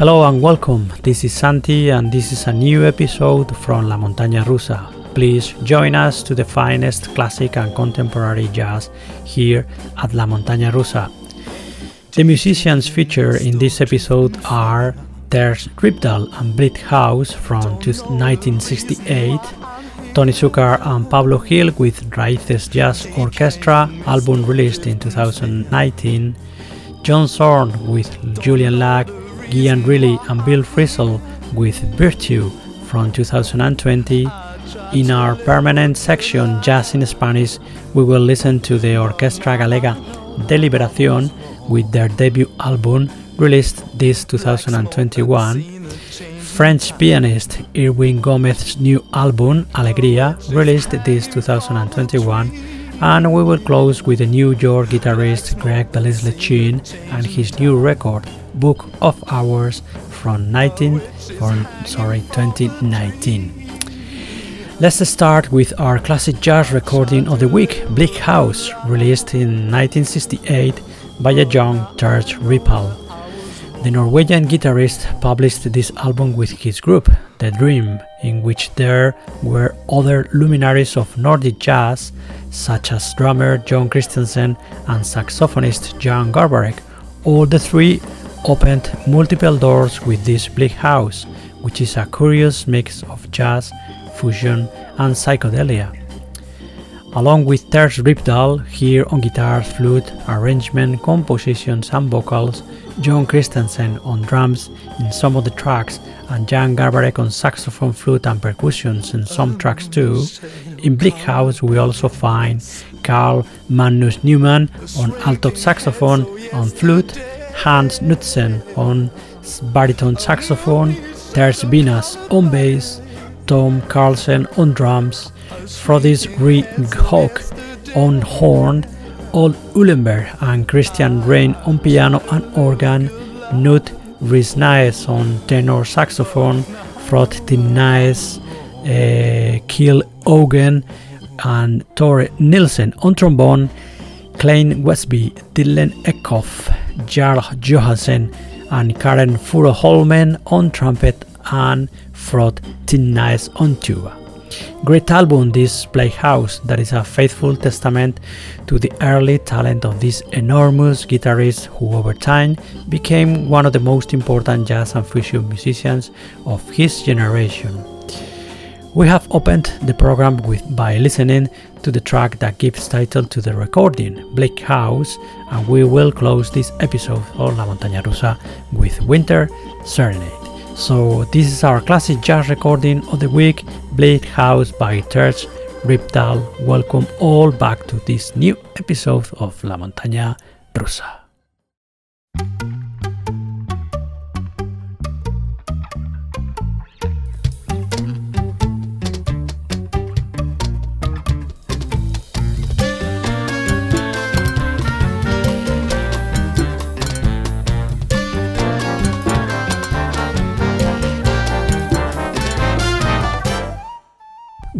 Hello and welcome. This is Santi, and this is a new episode from La Montaña Rusa. Please join us to the finest classic and contemporary jazz here at La Montaña Rusa. The musicians featured in this episode are Terje Rypdal and Bleak House from 1968, Tony Succar and Pablo Gil with Raíces Jazz Orchestra, album released in 2019, John Zorn with Julian Lage, Gyan Riley and Bill Frisell with Virtue from 2020. In our permanent section Jazz in Spanish, we will listen to the Orquestra Galega de Liberación with their debut album released this 2021. French pianist Irwin Gomez's new album Alegría released this 2021 and we will close with the New York guitarist Gregg Belisle and his new record Book of Hours from 19 from sorry 2019. Let's start with our classic jazz recording of the week, Bleak House, released in 1968 by a young Terje Rypdal. The Norwegian guitarist published this album with his group, The Dream, in which there were other luminaries of Nordic jazz, such as drummer Jon Christensen and saxophonist Jan Garbarek. All the three opened multiple doors with this Bleak House, which is a curious mix of jazz, fusion, and psychedelia. Along with Terje Rypdal, here on guitar, flute, arrangement, compositions, and vocals, Jon Christensen on drums in some of the tracks, and Jan Garbarek on saxophone, flute, and percussions in some tracks too. In Bleak House, we also find Carl Magnus Neumann on alto saxophone, on flute, Hans Knudsen on baritone saxophone, Terje Venaas on bass, Tom Carlsen on drums, Frodies Ringhawk on horn, Odd Uhlenberg and Christian Reim on piano and organ, Knut Risnaes on tenor saxophone, Frode Thingnæs, uh, Kjell Haugen, and Tore Nilsen on trombone, Klein Westby, Dylan Eckhoff, Jarl Johansen, and Kåre Furuholmen on trumpet and Frode Thingnæs on tuba. Great album, this Bleak House, that is a faithful testament to the early talent of this enormous guitarist who over time became one of the most important jazz and fusion musicians of his generation. We have opened the program with by listening to the track that gives title to the recording, Bleak House, and we will close this episode of La Montaña Rusa with Winter Serenade. So this is our classic jazz recording of the week, Bleak House by Terje Rypdal. Welcome all back to this new episode of La Montaña Rusa.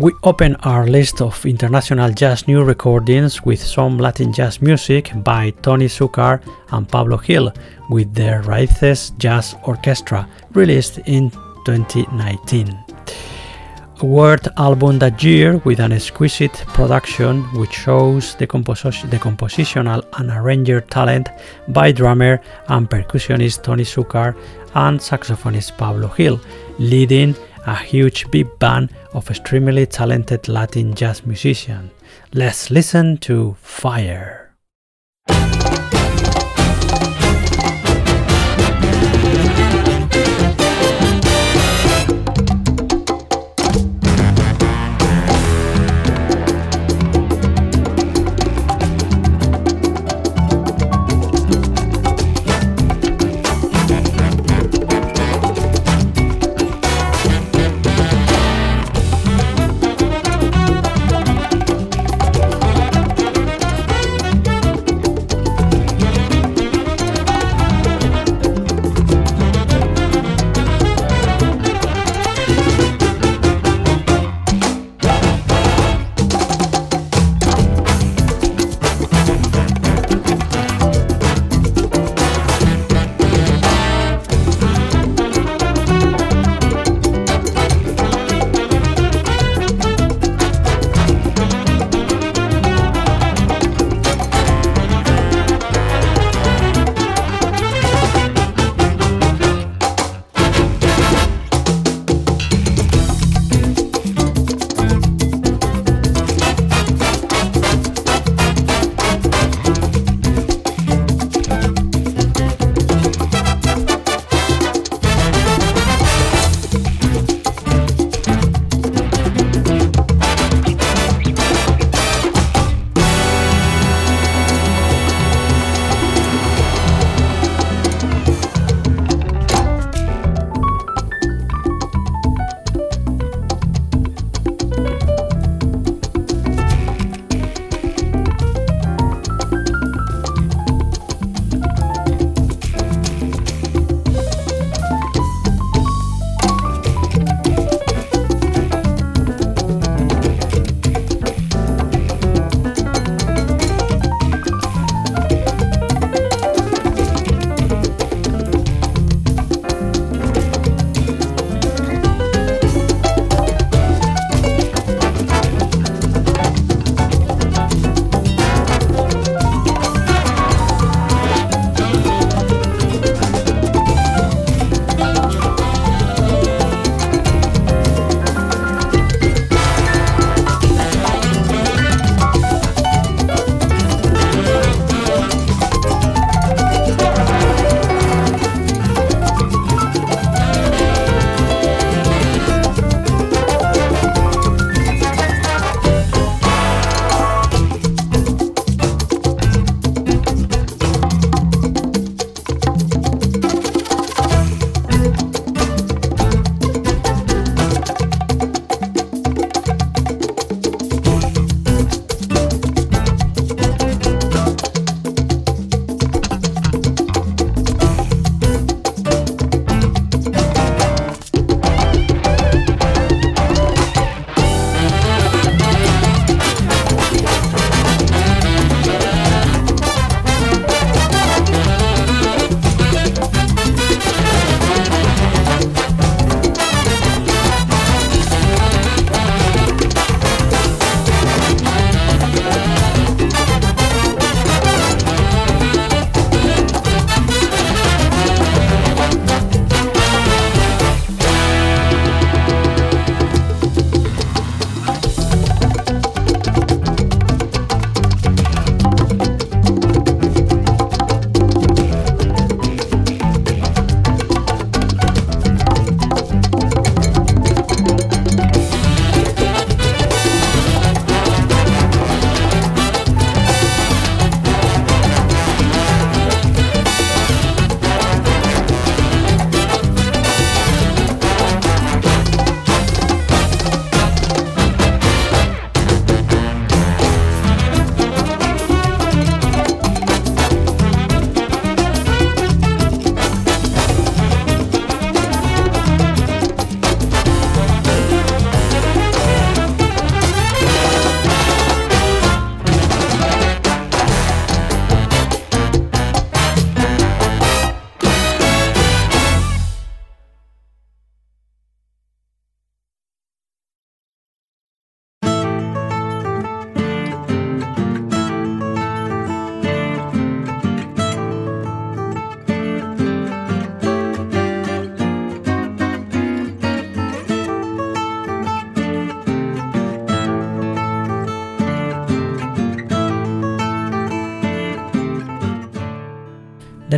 We open our list of international jazz new recordings with some Latin jazz music by Tony Succar and Pablo Gil with their Raíces Jazz Orchestra, released in 2019. A word album that year with an exquisite production which shows the, composi- the compositional and arranger talent by drummer and percussionist Tony Succar and saxophonist Pablo Gil, leading a huge big band of extremely talented Latin jazz musicians. Let's listen to Fire.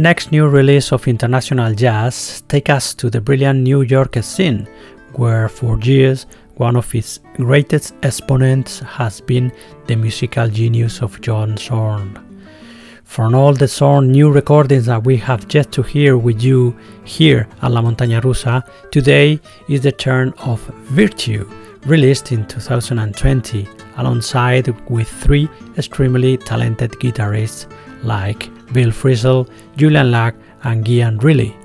Next new release of international jazz takes us to the brilliant New York scene, where for years one of its greatest exponents has been the musical genius of John Zorn. From all the Zorn new recordings that we have yet to hear with you here at La Montaña Rusa, today is the turn of Virtue, released in 2020 alongside with three extremely talented guitarists like Bill Frisell, Julian Lage, and Gyan Riley.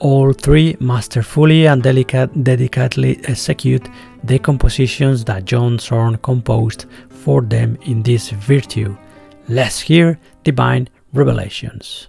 All three masterfully and delicate, delicately execute the compositions that John Zorn composed for them in this virtue. Let's hear Divine Revelations.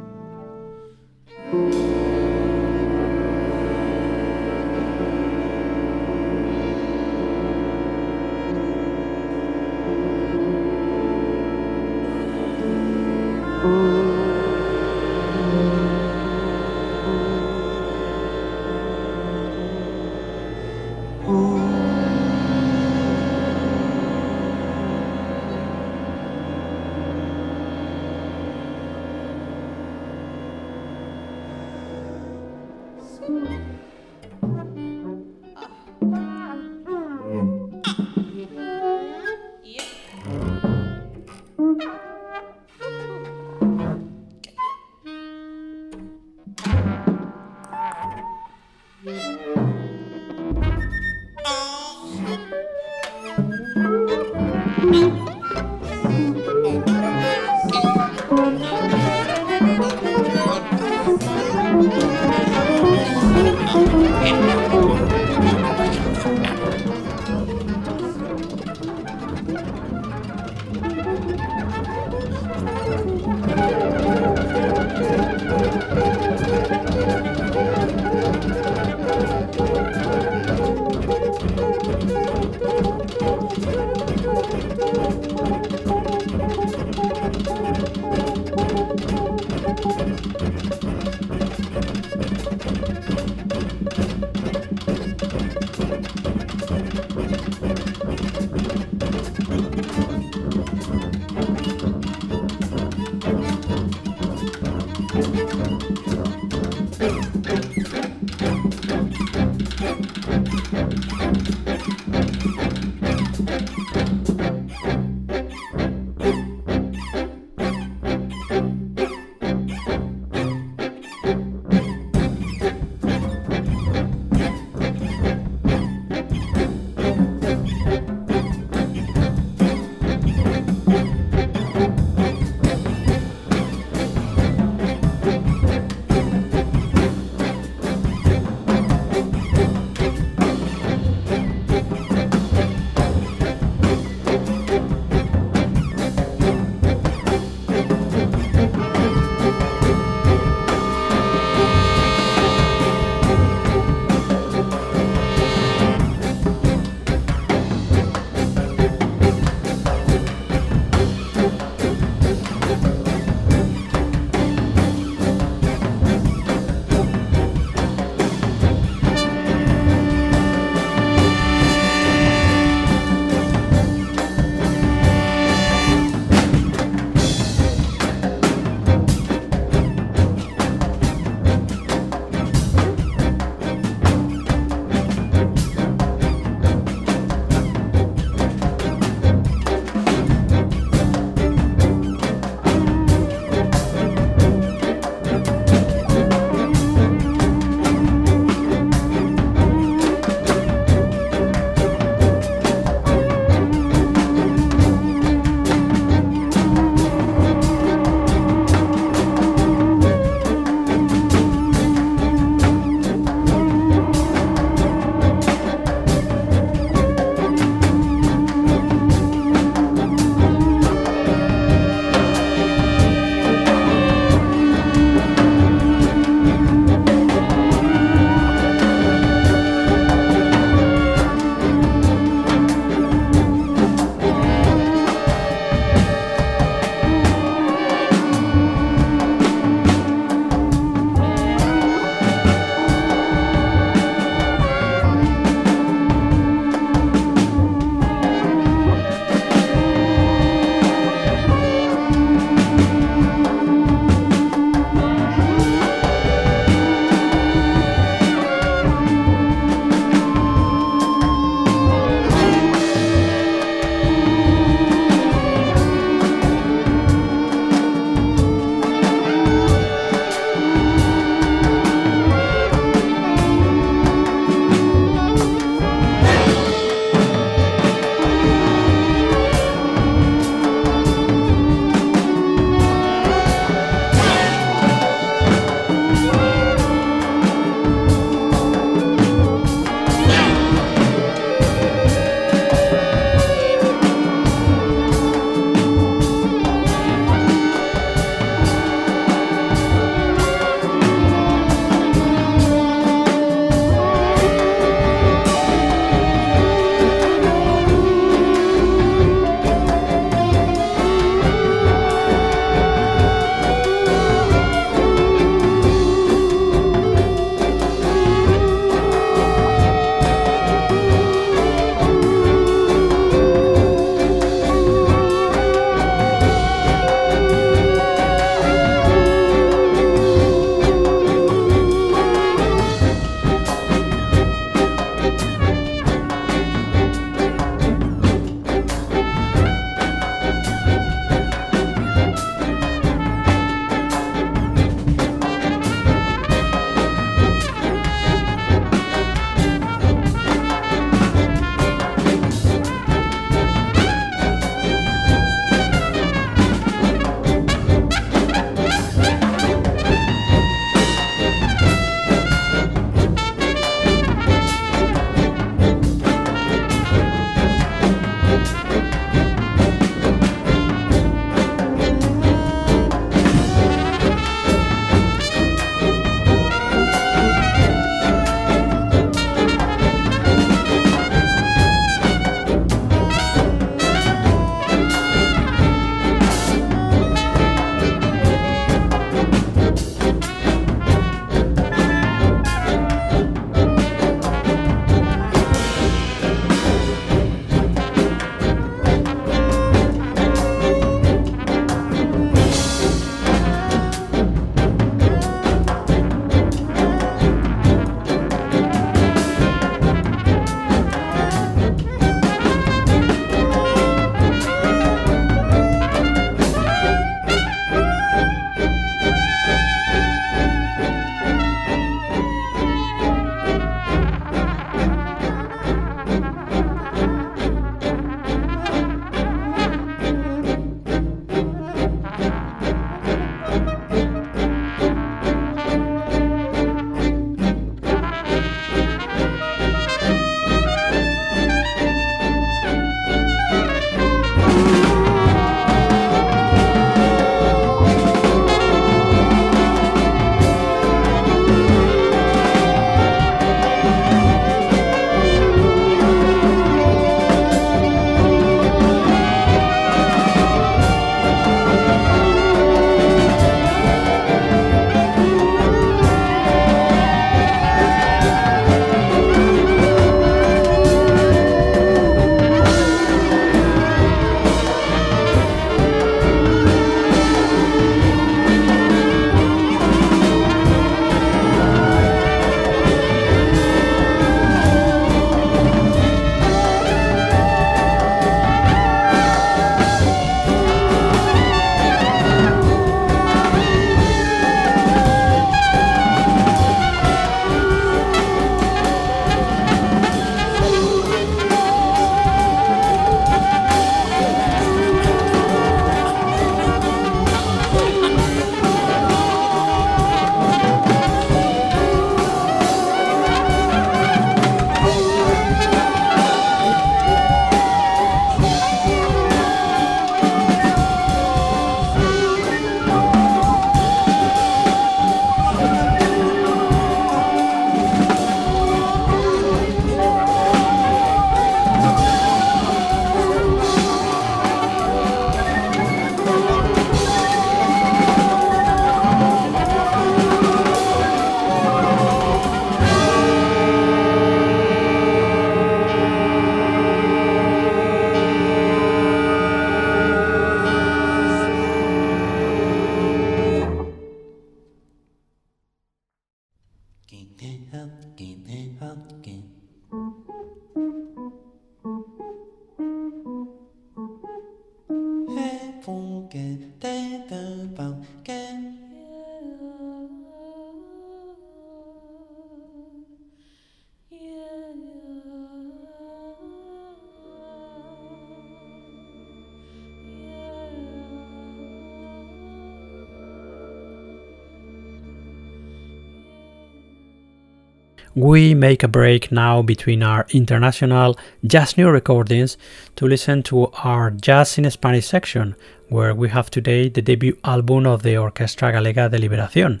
we make a break now between our international jazz new recordings to listen to our Jazz in Spanish section, where we have today the debut album of the Orquestra Galega de Liberación,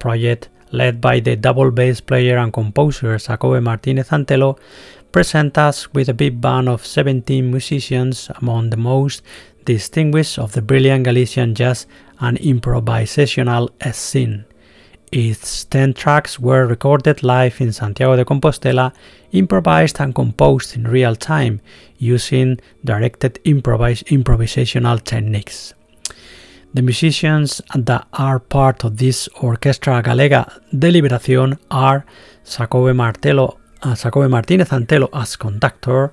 project led by the double bass player and composer Xacobe Martinez Antelo, present us with a big band of 17 musicians among the most distinguished of the brilliant Galician jazz and improvisational scene. Its 10 tracks were recorded live in Santiago de Compostela, improvised and composed in real time using directed improvisational techniques. The musicians that are part of this Orquestra Galega de Liberación are Xacobe, Martelo, uh, Xacobe Martinez Antelo as conductor,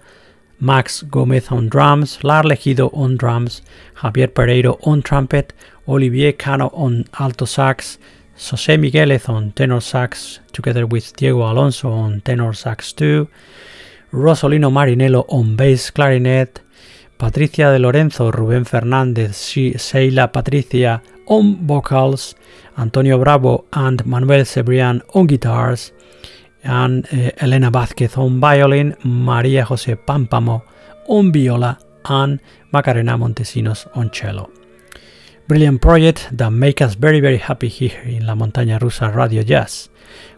Max Gomez on drums, Lar Legido on drums, Javier Pereiro on trumpet, Olivier Cano on alto sax, José Miguelez on tenor sax, together with Diego Alonso on tenor sax too, Rosolino Marinello on bass clarinet, Patricia de Lorenzo, Rubén Fernández, Sheila Patricia on vocals, Antonio Bravo and Manuel Cebrián on guitars, and uh, Elena Vázquez on violin, María José Pámpamo on viola, and Macarena Montesinos on cello. Brilliant project that make us very very happy here in La Montaña Rusa Radio Jazz.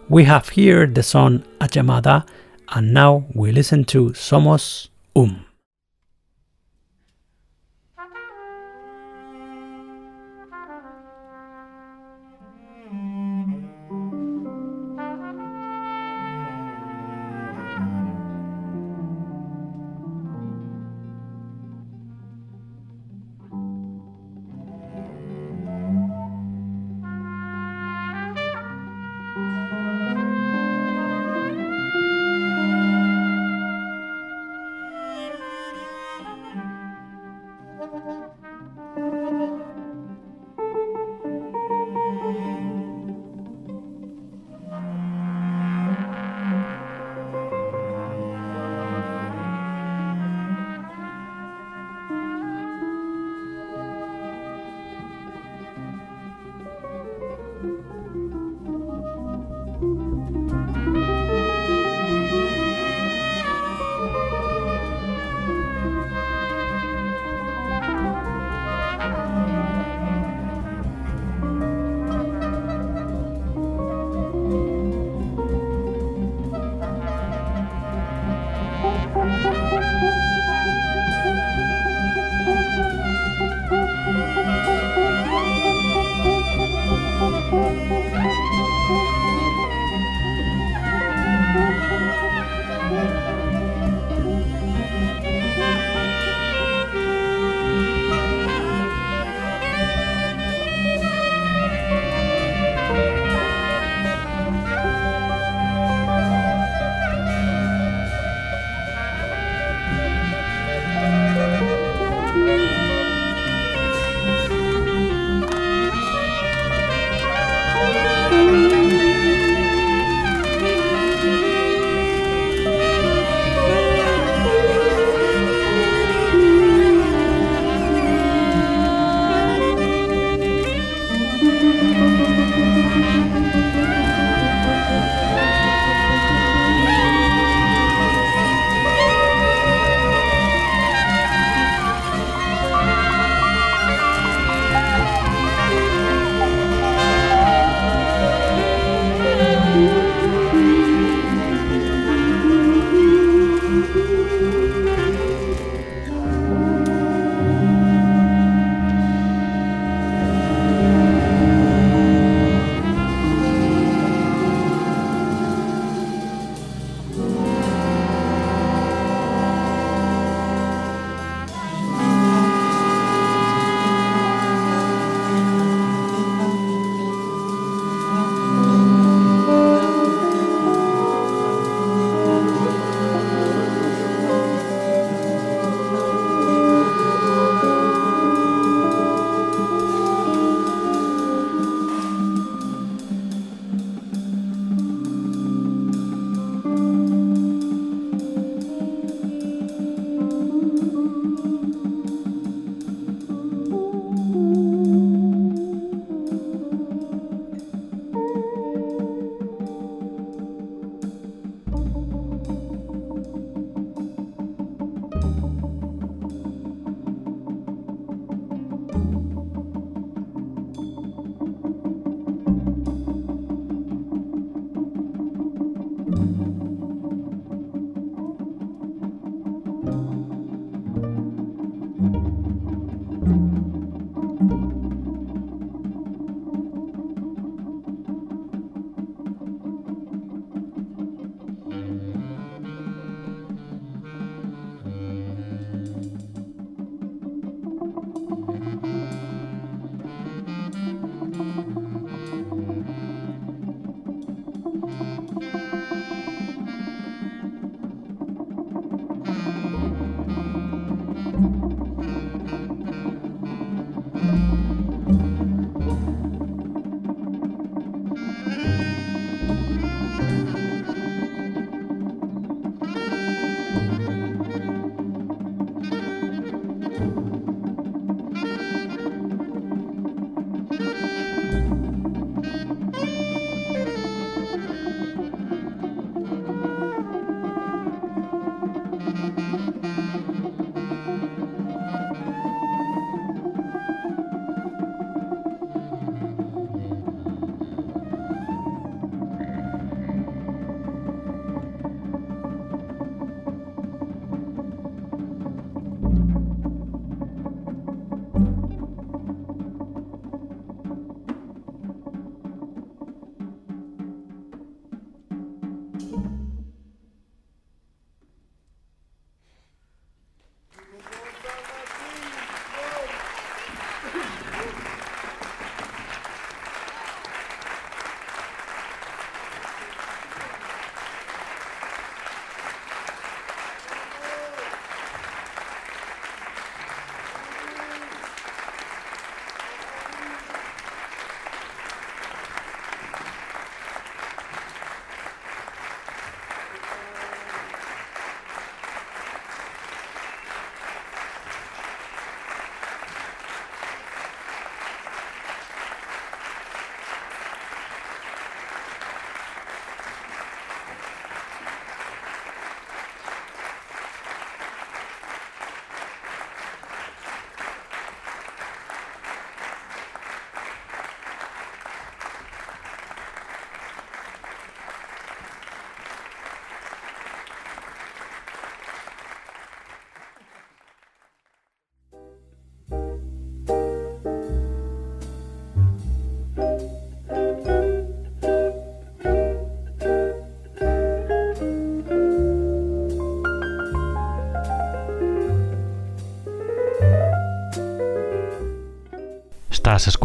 We have here the song A Llamada, and now we listen to Somos Um.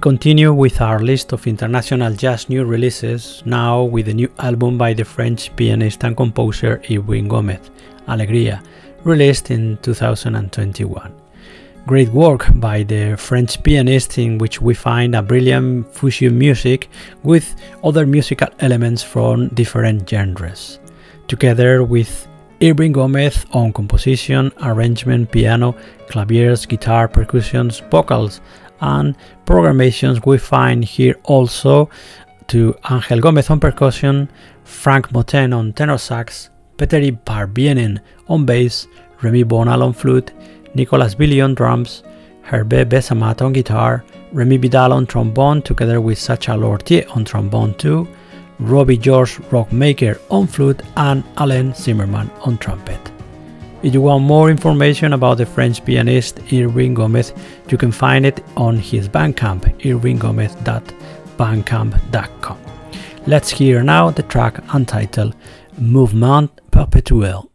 Continue with our list of international jazz new releases, now with a new album by the French pianist and composer Irving Gomez, Alegría, released in 2021. Great work by the French pianist, in which we find a brilliant fusion music with other musical elements from different genres. Together with Irving Gomez on composition, arrangement, piano, claviers, guitar, percussions, vocals, and programations we find here also to Angel Gomez on percussion, Frank Moten on tenor sax, Petteri Parvienen on bass, Remy Bonal on flute, Nicolas Billy on drums, Hervé Besamat on guitar, Remy Vidal on trombone together with Sacha Lortier on trombone too, Robbie George Rockmaker on flute and Alain Zimmerman on trumpet. If you want more information about the French pianist Irving Gomez, you can find it on his Bandcamp, irvinggomez.bandcamp.com. Let's hear now the track untitled Movement Perpetuel.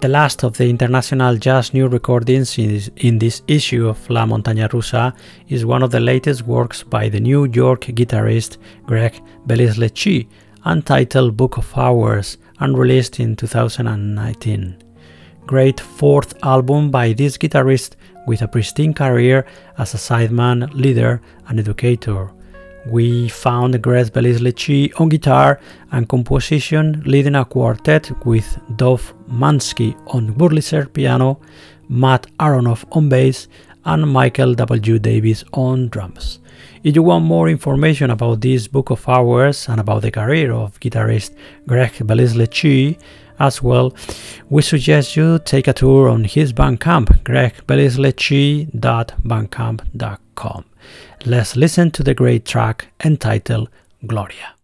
The last of the international jazz new recordings in this issue of La Montaña Rusa is one of the latest works by the New York guitarist Gregg Belisle-Chi, untitled Book of Hours, and released in 2019. Great fourth album by this guitarist with a pristine career as a sideman, leader, and educator. We found Gregg Belisle-Chi on guitar and composition, leading a quartet with Dov Manski on Wurlitzer piano, Matt Aronoff on bass, and Michael W. Davis on drums. If you want more information about this book of hours and about the career of guitarist Gregg Belisle-Chi, as well, we suggest you take a tour on his Bandcamp, gregbelislechi.bandcamp.com. Let's listen to the great track entitled Gloria.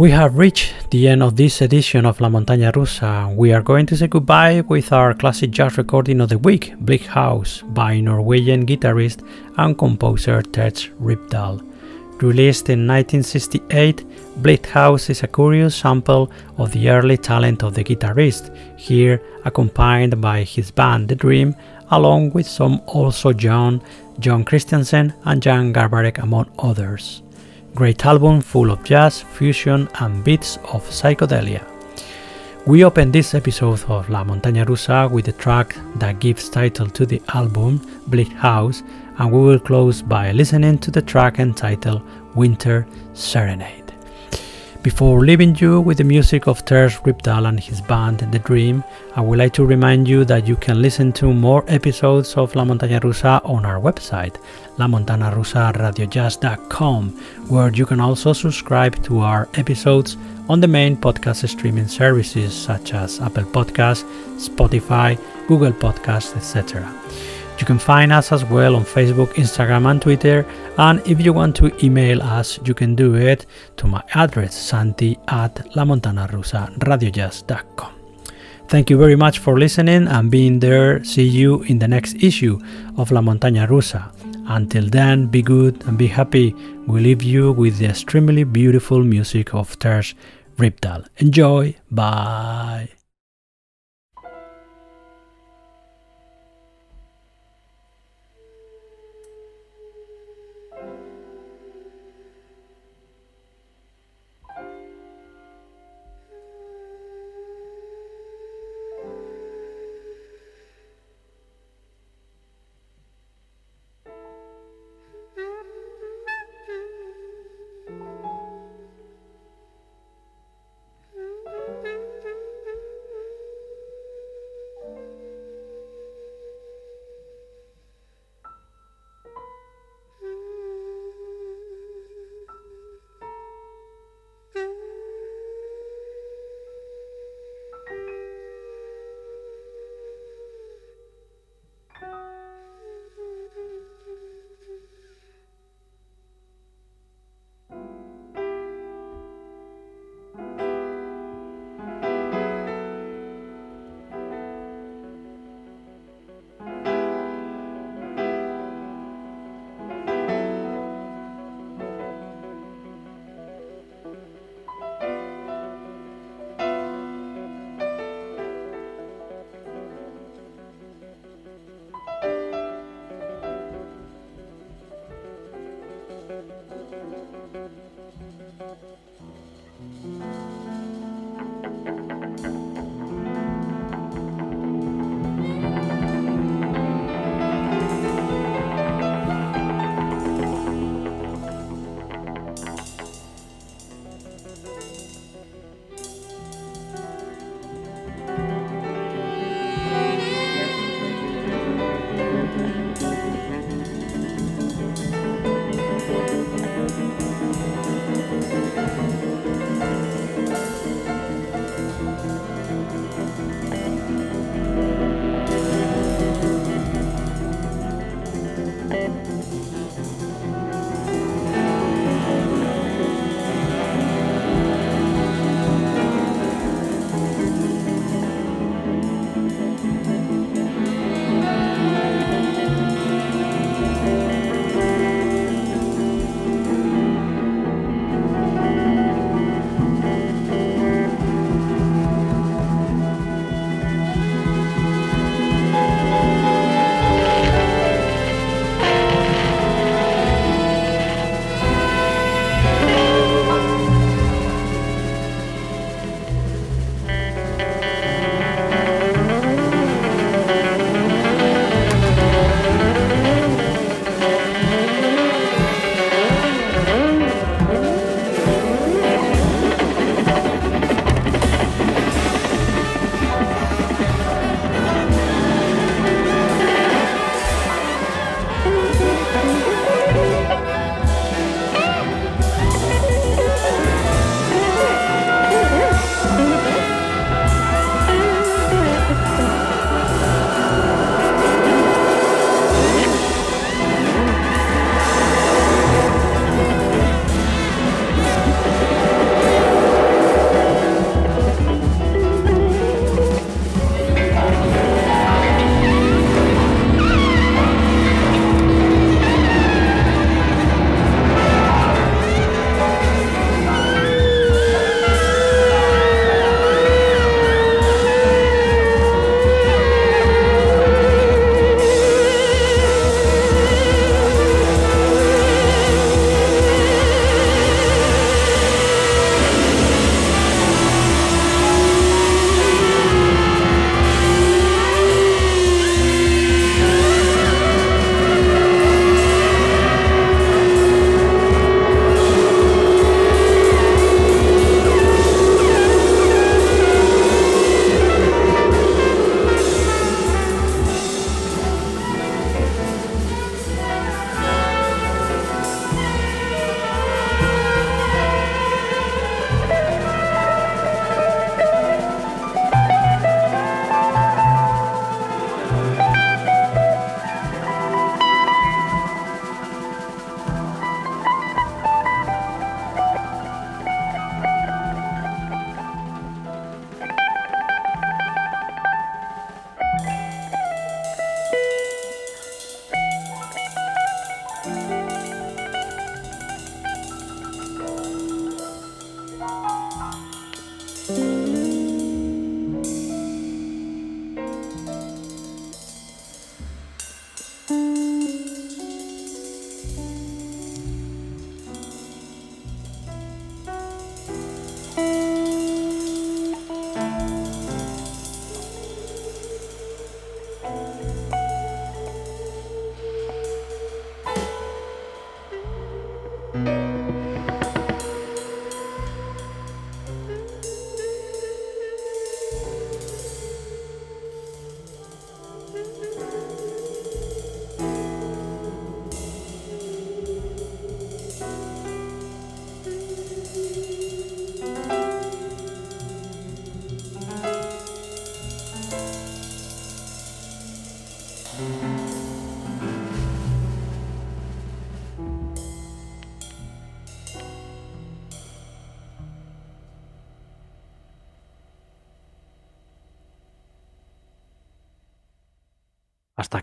We have reached the end of this edition of La Montaña Rusa. We are going to say goodbye with our classic jazz recording of the week, Bleak House, by Norwegian guitarist and composer Terje Rypdal. Released in 1968, Bleak House is a curious sample of the early talent of the guitarist, here accompanied by his band The Dream, along with some also John, Jon Christensen and Jan Garbarek among others. Great album full of jazz, fusion, and bits of psychedelia. We open this episode of La Montaña Rusa with the track that gives title to the album, Bleak House, and we will close by listening to the track entitled Winter Serenade. Before leaving you with the music of Terje Rypdal and his band The Dream, I would like to remind you that you can listen to more episodes of La Montaña Rusa on our website, lamontanarusaradiojazz.com, where you can also subscribe to our episodes on the main podcast streaming services such as Apple Podcasts, Spotify, Google Podcasts, etc. You can find us as well on Facebook, Instagram, and Twitter. And if you want to email us, you can do it to my address, santi at lamontanarusaradiojazz.com. Thank you very much for listening and being there. See you in the next issue of La Montaña Rusa. Until then, be good and be happy. We leave you with the extremely beautiful music of Terje Rypdal. Enjoy. Bye.